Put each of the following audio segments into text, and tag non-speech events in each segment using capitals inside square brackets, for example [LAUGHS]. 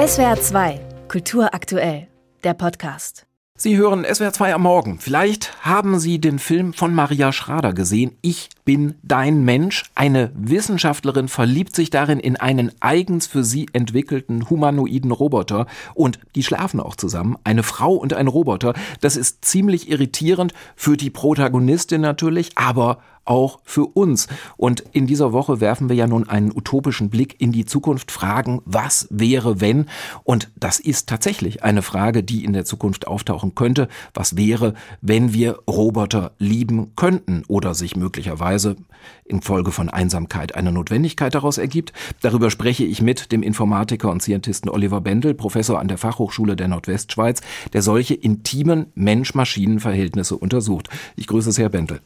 SWR 2, Kultur aktuell, der Podcast. Sie hören SWR 2 am Morgen. Vielleicht haben Sie den Film von Maria Schrader gesehen. Ich bin dein Mensch. Eine Wissenschaftlerin verliebt sich darin in einen eigens für sie entwickelten humanoiden Roboter und die schlafen auch zusammen. Eine Frau und ein Roboter. Das ist ziemlich irritierend für die Protagonistin natürlich, aber auch für uns. Und in dieser Woche werfen wir ja nun einen utopischen Blick in die Zukunft, fragen, was wäre, wenn? Und das ist tatsächlich eine Frage, die in der Zukunft auftauchen könnte. Was wäre, wenn wir Roboter lieben könnten oder sich möglicherweise infolge von Einsamkeit eine Notwendigkeit daraus ergibt? Darüber spreche ich mit dem Informatiker und Scientisten Oliver Bendel, Professor an der Fachhochschule der Nordwestschweiz, der solche intimen Mensch-Maschinen-Verhältnisse untersucht. Ich grüße Sie, Herr Bendel.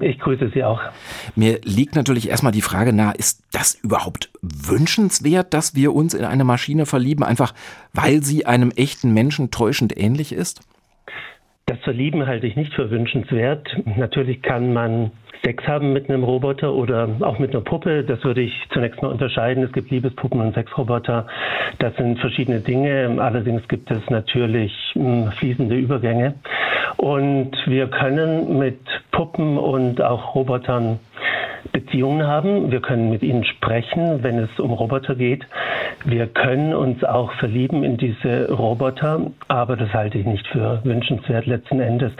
Ich grüße Sie auch. Mir liegt natürlich erstmal die Frage nahe, ist das überhaupt wünschenswert, dass wir uns in eine Maschine verlieben, einfach weil sie einem echten Menschen täuschend ähnlich ist? Das Verlieben halte ich nicht für wünschenswert. Natürlich kann man Sex haben mit einem Roboter oder auch mit einer Puppe. Das würde ich zunächst mal unterscheiden. Es gibt Liebespuppen und Sexroboter. Das sind verschiedene Dinge. Allerdings gibt es natürlich hm, fließende Übergänge. Und wir können mit Puppen und auch Robotern Beziehungen haben. Wir können mit ihnen sprechen, wenn es um Roboter geht. Wir können uns auch verlieben in diese Roboter, aber das halte ich nicht für wünschenswert letzten Endes.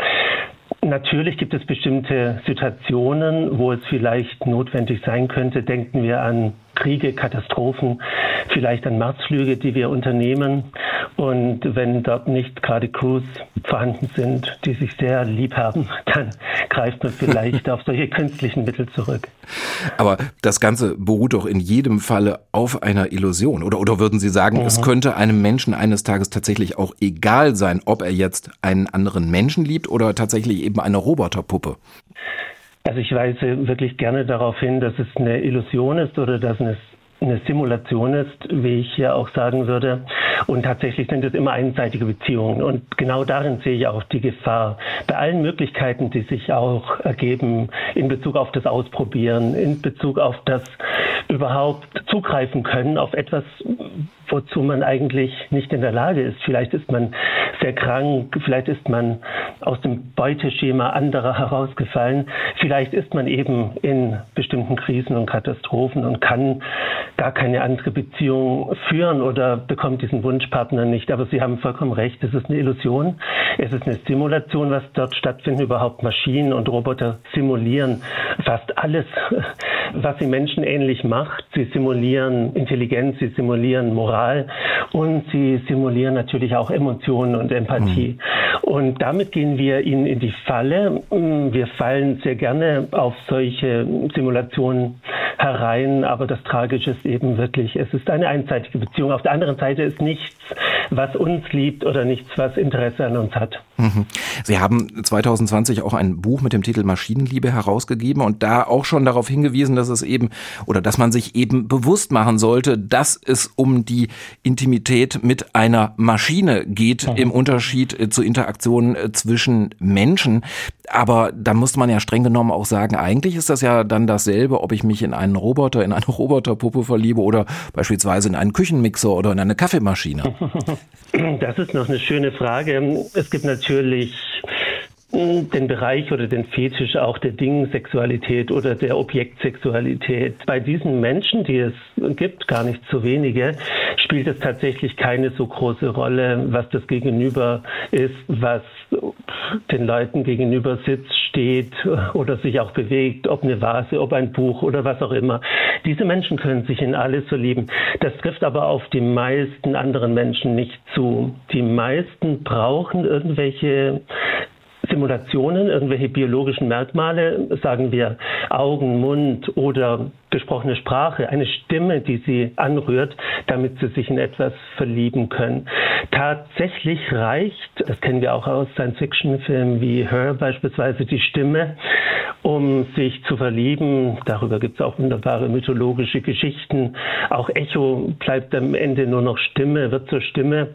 Natürlich gibt es bestimmte Situationen, wo es vielleicht notwendig sein könnte. Denken wir an Kriege, Katastrophen, vielleicht an Marsflüge, die wir unternehmen. Und wenn dort nicht gerade Crews vorhanden sind, die sich sehr lieb haben, dann greift man vielleicht [LAUGHS] auf solche künstlichen Mittel zurück. Aber das Ganze beruht doch in jedem Falle auf einer Illusion. Oder, oder würden Sie sagen, mhm. es könnte einem Menschen eines Tages tatsächlich auch egal sein, ob er jetzt einen anderen Menschen liebt oder tatsächlich eben eine Roboterpuppe? Also ich weise wirklich gerne darauf hin, dass es eine Illusion ist oder dass es eine Simulation ist, wie ich hier auch sagen würde. Und tatsächlich sind es immer einseitige Beziehungen. Und genau darin sehe ich auch die Gefahr. Bei allen Möglichkeiten, die sich auch ergeben in Bezug auf das Ausprobieren, in Bezug auf das überhaupt zugreifen können auf etwas, wozu man eigentlich nicht in der Lage ist. Vielleicht ist man sehr krank, vielleicht ist man aus dem Beuteschema anderer [LAUGHS] herausgefallen, vielleicht ist man eben in bestimmten Krisen und Katastrophen und kann gar keine andere Beziehung führen oder bekommt diesen Wunschpartner nicht. Aber Sie haben vollkommen recht, es ist eine Illusion, es ist eine Simulation, was dort stattfindet, überhaupt Maschinen und Roboter simulieren fast alles, [LAUGHS] was sie menschenähnlich macht. Sie simulieren Intelligenz, sie simulieren Moral und sie simulieren natürlich auch Emotionen und Empathie. Mhm. Und damit gehen wir ihnen in die Falle. Wir fallen sehr gerne auf solche Simulationen herein, aber das Tragische ist eben wirklich, es ist eine einseitige Beziehung. Auf der anderen Seite ist nichts, was uns liebt oder nichts, was Interesse an uns hat. Mhm. Sie haben 2020 auch ein Buch mit dem Titel Maschinenliebe herausgegeben und da auch schon darauf hingewiesen, dass es eben oder dass man sich eben bewusst machen sollte, dass es um die Intimität mit einer Maschine geht mhm. im Unterschied äh, zur Interaktion äh, zwischen Menschen. Aber da muss man ja streng genommen auch sagen, eigentlich ist das ja dann dasselbe, ob ich mich in einen Roboter, in eine [LAUGHS] Roboterpuppe verliebe oder beispielsweise in einen Küchenmixer oder in eine Kaffeemaschine. [LAUGHS] Das ist noch eine schöne Frage. Es gibt natürlich den Bereich oder den Fetisch auch der Dingsexualität oder der Objektsexualität. Bei diesen Menschen, die es gibt, gar nicht so wenige, spielt es tatsächlich keine so große Rolle, was das Gegenüber ist, was den Leuten gegenüber sitzt, steht oder sich auch bewegt, ob eine Vase, ob ein Buch oder was auch immer. Diese Menschen können sich in alles verlieben. Das trifft aber auf die meisten anderen Menschen nicht zu. Die meisten brauchen irgendwelche Simulationen, irgendwelche biologischen Merkmale, sagen wir Augen, Mund oder gesprochene Sprache, eine Stimme, die sie anrührt, damit sie sich in etwas verlieben können. Tatsächlich reicht, das kennen wir auch aus Science-Fiction-Filmen wie Her beispielsweise, die Stimme, um sich zu verlieben. Darüber gibt es auch wunderbare mythologische Geschichten. Auch Echo bleibt am Ende nur noch Stimme, wird zur Stimme.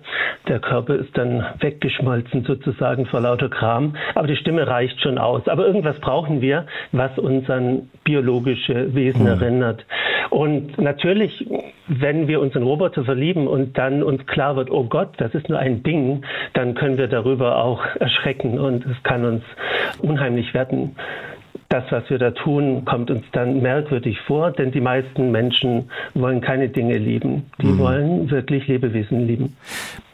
Der Körper ist dann weggeschmolzen sozusagen vor lauter Kram. Aber die Stimme reicht schon aus. Aber irgendwas brauchen wir, was uns an biologische Wesen mhm. erinnert. Und natürlich wenn wir uns in Roboter verlieben und dann uns klar wird, oh Gott, das ist nur ein Ding, dann können wir darüber auch erschrecken und es kann uns unheimlich werden das, was wir da tun, kommt uns dann merkwürdig vor, denn die meisten Menschen wollen keine Dinge lieben. Die mhm. wollen wirklich Lebewesen lieben.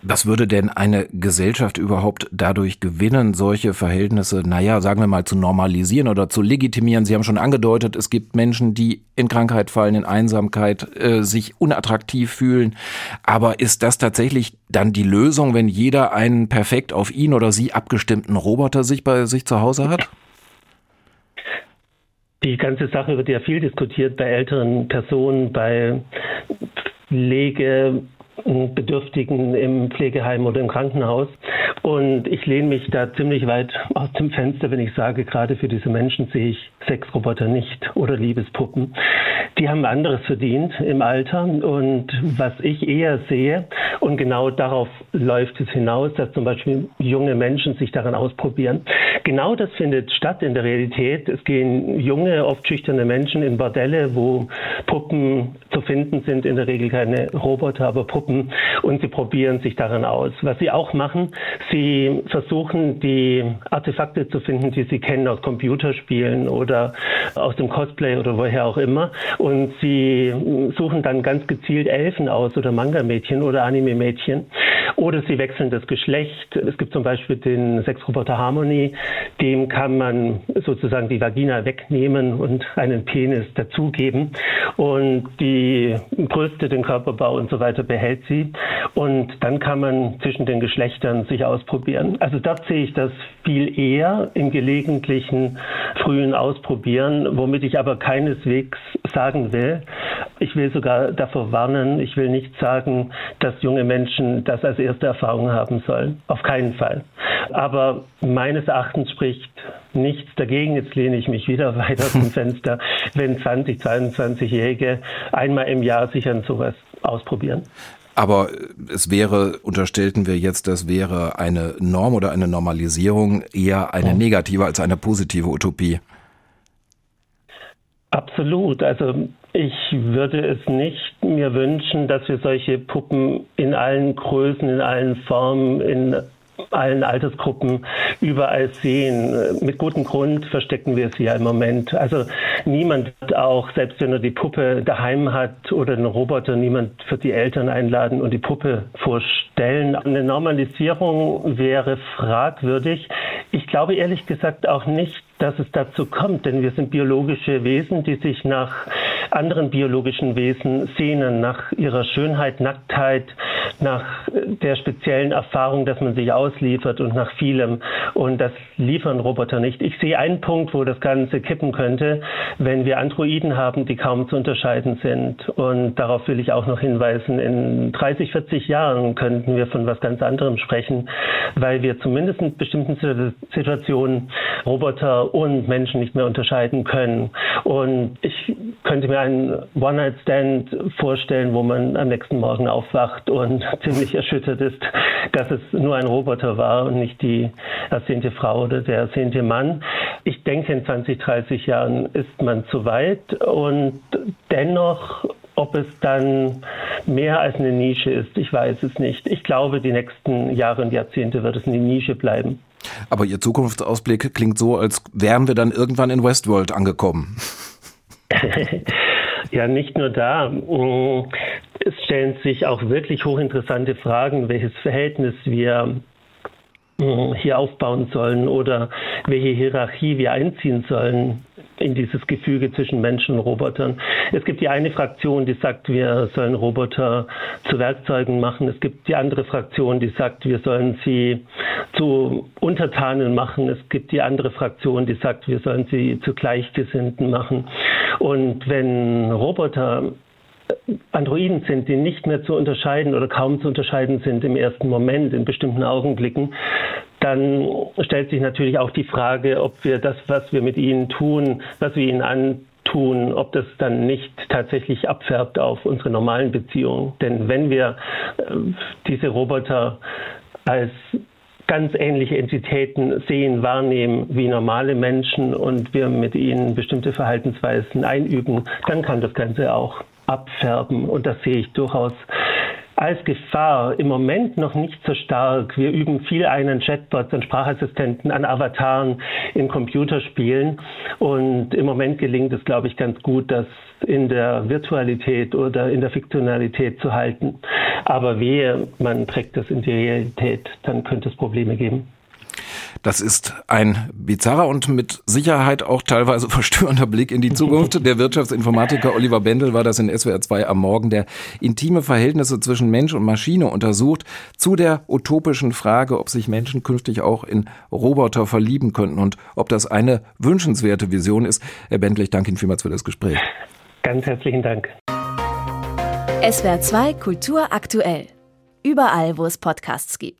Was würde denn eine Gesellschaft überhaupt dadurch gewinnen, solche Verhältnisse, naja, sagen wir mal, zu normalisieren oder zu legitimieren? Sie haben schon angedeutet, es gibt Menschen, die in Krankheit fallen, in Einsamkeit, äh, sich unattraktiv fühlen. Aber ist das tatsächlich dann die Lösung, wenn jeder einen perfekt auf ihn oder sie abgestimmten Roboter sich bei sich zu Hause hat? [LAUGHS] Die ganze Sache wird ja viel diskutiert bei älteren Personen, bei Pflegebedürftigen im Pflegeheim oder im Krankenhaus. Und ich lehne mich da ziemlich weit aus dem Fenster, wenn ich sage, gerade für diese Menschen sehe ich Sexroboter nicht oder Liebespuppen. Die haben anderes verdient im Alter. Und was ich eher sehe, und genau darauf läuft es hinaus, dass zum Beispiel junge Menschen sich daran ausprobieren. Genau das findet statt in der Realität. Es gehen junge, oft schüchterne Menschen in Bordelle, wo Puppen zu finden sind, in der Regel keine Roboter, aber Puppen, und sie probieren sich daran aus. Was sie auch machen, sie versuchen, die Artefakte zu finden, die sie kennen aus Computerspielen oder aus dem Cosplay oder woher auch immer. Und sie suchen dann ganz gezielt Elfen aus oder Manga-Mädchen oder Mädchen. Oder sie wechseln das Geschlecht. Es gibt zum Beispiel den Sexroboter Harmony, dem kann man sozusagen die Vagina wegnehmen und einen Penis dazugeben. Und die Brüste, den Körperbau und so weiter behält sie. Und dann kann man zwischen den Geschlechtern sich ausprobieren. Also dort sehe ich das viel eher im gelegentlichen frühen Ausprobieren, womit ich aber keineswegs sagen will, ich will sogar davor warnen, ich will nicht sagen, dass junge Menschen das als erste Erfahrung haben sollen. Auf keinen Fall. Aber meines Erachtens spricht nichts dagegen. Jetzt lehne ich mich wieder [LAUGHS] weiter zum Fenster, wenn 20, 22-Jährige einmal im Jahr sich an sowas ausprobieren. Aber es wäre, unterstellten wir jetzt, das wäre eine Norm oder eine Normalisierung eher eine negative als eine positive Utopie. Absolut. Also ich würde es nicht mir wünschen, dass wir solche Puppen in allen Größen, in allen Formen, in allen Altersgruppen überall sehen. Mit gutem Grund verstecken wir sie ja im Moment. Also niemand wird auch, selbst wenn er die Puppe daheim hat oder einen Roboter, niemand wird die Eltern einladen und die Puppe vorstellen. Eine Normalisierung wäre fragwürdig. Ich glaube ehrlich gesagt auch nicht, dass es dazu kommt, denn wir sind biologische Wesen, die sich nach anderen biologischen Wesen sehnen, nach ihrer Schönheit, Nacktheit, nach der speziellen Erfahrung, dass man sich ausliefert und nach vielem. Und das liefern Roboter nicht. Ich sehe einen Punkt, wo das Ganze kippen könnte, wenn wir Androiden haben, die kaum zu unterscheiden sind. Und darauf will ich auch noch hinweisen, in 30, 40 Jahren könnten wir von was ganz anderem sprechen, weil wir zumindest in bestimmten Situationen Roboter und Menschen nicht mehr unterscheiden können. Und ich könnte mir einen One-Night-Stand vorstellen, wo man am nächsten Morgen aufwacht und [LAUGHS] ziemlich erschüttert ist, dass es nur ein Roboter war und nicht die ersehnte Frau oder der ersehnte Mann. Ich denke, in 20, 30 Jahren ist man zu weit und dennoch ob es dann mehr als eine Nische ist, ich weiß es nicht. Ich glaube, die nächsten Jahre und Jahrzehnte wird es eine Nische bleiben. Aber Ihr Zukunftsausblick klingt so, als wären wir dann irgendwann in Westworld angekommen. [LAUGHS] ja, nicht nur da. Stellen sich auch wirklich hochinteressante Fragen, welches Verhältnis wir mm, hier aufbauen sollen oder welche Hierarchie wir einziehen sollen in dieses Gefüge zwischen Menschen und Robotern. Es gibt die eine Fraktion, die sagt, wir sollen Roboter zu Werkzeugen machen. Es gibt die andere Fraktion, die sagt, wir sollen sie zu Untertanen machen. Es gibt die andere Fraktion, die sagt, wir sollen sie zu Gleichgesinnten machen. Und wenn Roboter Androiden sind, die nicht mehr zu unterscheiden oder kaum zu unterscheiden sind im ersten Moment, in bestimmten Augenblicken, dann stellt sich natürlich auch die Frage, ob wir das, was wir mit ihnen tun, was wir ihnen antun, ob das dann nicht tatsächlich abfärbt auf unsere normalen Beziehungen. Denn wenn wir äh, diese Roboter als ganz ähnliche Entitäten sehen, wahrnehmen wie normale Menschen und wir mit ihnen bestimmte Verhaltensweisen einüben, dann kann das Ganze auch abfärben. Und das sehe ich durchaus als Gefahr im Moment noch nicht so stark. Wir üben viel ein an Chatbots, an Sprachassistenten, an Avataren in Computerspielen. Und im Moment gelingt es, glaube ich, ganz gut, das in der Virtualität oder in der Fiktionalität zu halten. Aber wehe, man trägt das in die Realität, dann könnte es Probleme geben. Das ist ein bizarrer und mit Sicherheit auch teilweise [LAUGHS] verstörender Blick in die Zukunft. Der Wirtschaftsinformatiker Oliver Bendel war das in SWR 2 am Morgen, der intime Verhältnisse zwischen Mensch und Maschine untersucht, zu der utopischen Frage, ob sich Menschen künftig auch in Roboter verlieben könnten und ob das eine wünschenswerte Vision ist. Herr Bendel, ich danke Ihnen vielmals für das Gespräch. Ganz herzlichen Dank. SWR 2 Kultur aktuell. Überall, wo es Podcasts gibt.